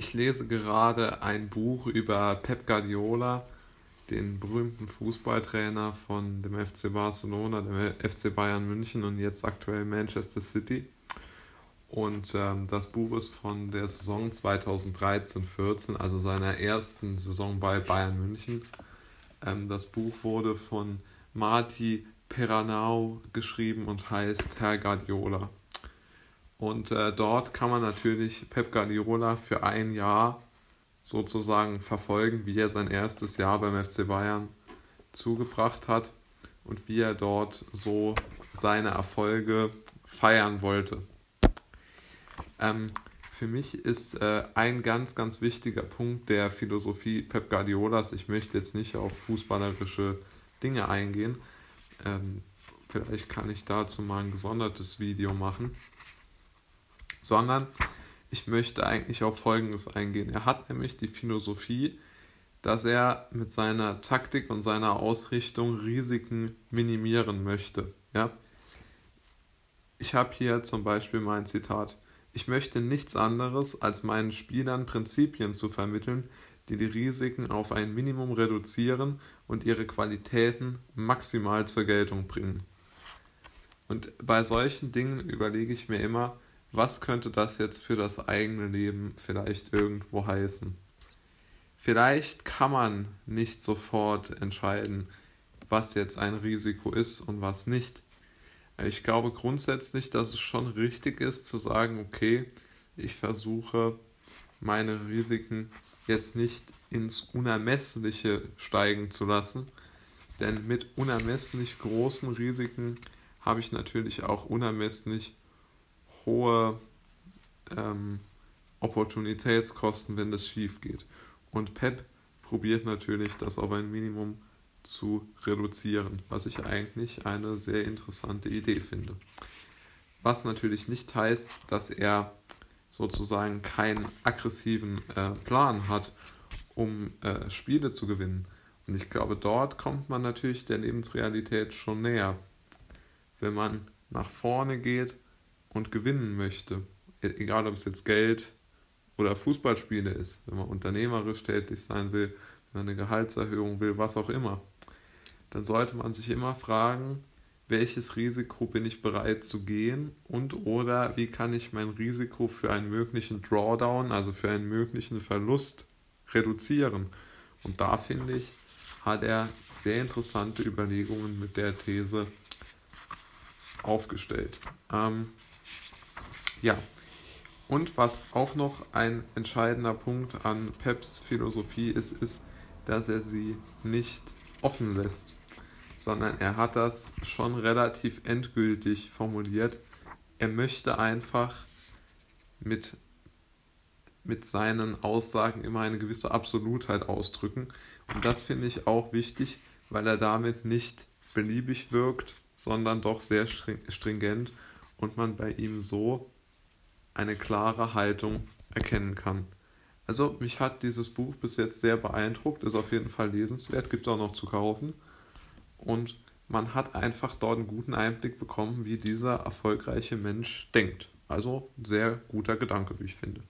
Ich lese gerade ein Buch über Pep Guardiola, den berühmten Fußballtrainer von dem FC Barcelona, dem FC Bayern München und jetzt aktuell Manchester City. Und ähm, das Buch ist von der Saison 2013-14, also seiner ersten Saison bei Bayern München. Ähm, das Buch wurde von Marti Peranau geschrieben und heißt Herr Guardiola. Und äh, dort kann man natürlich Pep Guardiola für ein Jahr sozusagen verfolgen, wie er sein erstes Jahr beim FC Bayern zugebracht hat und wie er dort so seine Erfolge feiern wollte. Ähm, für mich ist äh, ein ganz, ganz wichtiger Punkt der Philosophie Pep Guardiolas, ich möchte jetzt nicht auf fußballerische Dinge eingehen, ähm, vielleicht kann ich dazu mal ein gesondertes Video machen, sondern ich möchte eigentlich auf Folgendes eingehen. Er hat nämlich die Philosophie, dass er mit seiner Taktik und seiner Ausrichtung Risiken minimieren möchte. Ja? Ich habe hier zum Beispiel mein Zitat. Ich möchte nichts anderes, als meinen Spielern Prinzipien zu vermitteln, die die Risiken auf ein Minimum reduzieren und ihre Qualitäten maximal zur Geltung bringen. Und bei solchen Dingen überlege ich mir immer, was könnte das jetzt für das eigene Leben vielleicht irgendwo heißen? Vielleicht kann man nicht sofort entscheiden, was jetzt ein Risiko ist und was nicht. Ich glaube grundsätzlich, dass es schon richtig ist zu sagen, okay, ich versuche meine Risiken jetzt nicht ins Unermessliche steigen zu lassen, denn mit unermesslich großen Risiken habe ich natürlich auch unermesslich hohe ähm, Opportunitätskosten, wenn das schief geht. Und Pep probiert natürlich, das auf ein Minimum zu reduzieren, was ich eigentlich eine sehr interessante Idee finde. Was natürlich nicht heißt, dass er sozusagen keinen aggressiven äh, Plan hat, um äh, Spiele zu gewinnen. Und ich glaube, dort kommt man natürlich der Lebensrealität schon näher. Wenn man nach vorne geht und gewinnen möchte, e-, egal ob es jetzt Geld oder Fußballspiele ist, wenn man unternehmerisch tätig sein will, wenn man eine Gehaltserhöhung will, was auch immer, dann sollte man sich immer fragen, welches Risiko bin ich bereit zu gehen und oder wie kann ich mein Risiko für einen möglichen Drawdown, also für einen möglichen Verlust reduzieren. Und da finde ich, hat er sehr interessante Überlegungen mit der These aufgestellt. Ähm, ja, und was auch noch ein entscheidender Punkt an Peps Philosophie ist, ist, dass er sie nicht offen lässt sondern er hat das schon relativ endgültig formuliert. Er möchte einfach mit, mit seinen Aussagen immer eine gewisse Absolutheit ausdrücken. Und das finde ich auch wichtig, weil er damit nicht beliebig wirkt, sondern doch sehr stringent und man bei ihm so eine klare Haltung erkennen kann. Also mich hat dieses Buch bis jetzt sehr beeindruckt, ist auf jeden Fall lesenswert, gibt es auch noch zu kaufen und man hat einfach dort einen guten Einblick bekommen, wie dieser erfolgreiche Mensch denkt. Also sehr guter Gedanke, wie ich finde.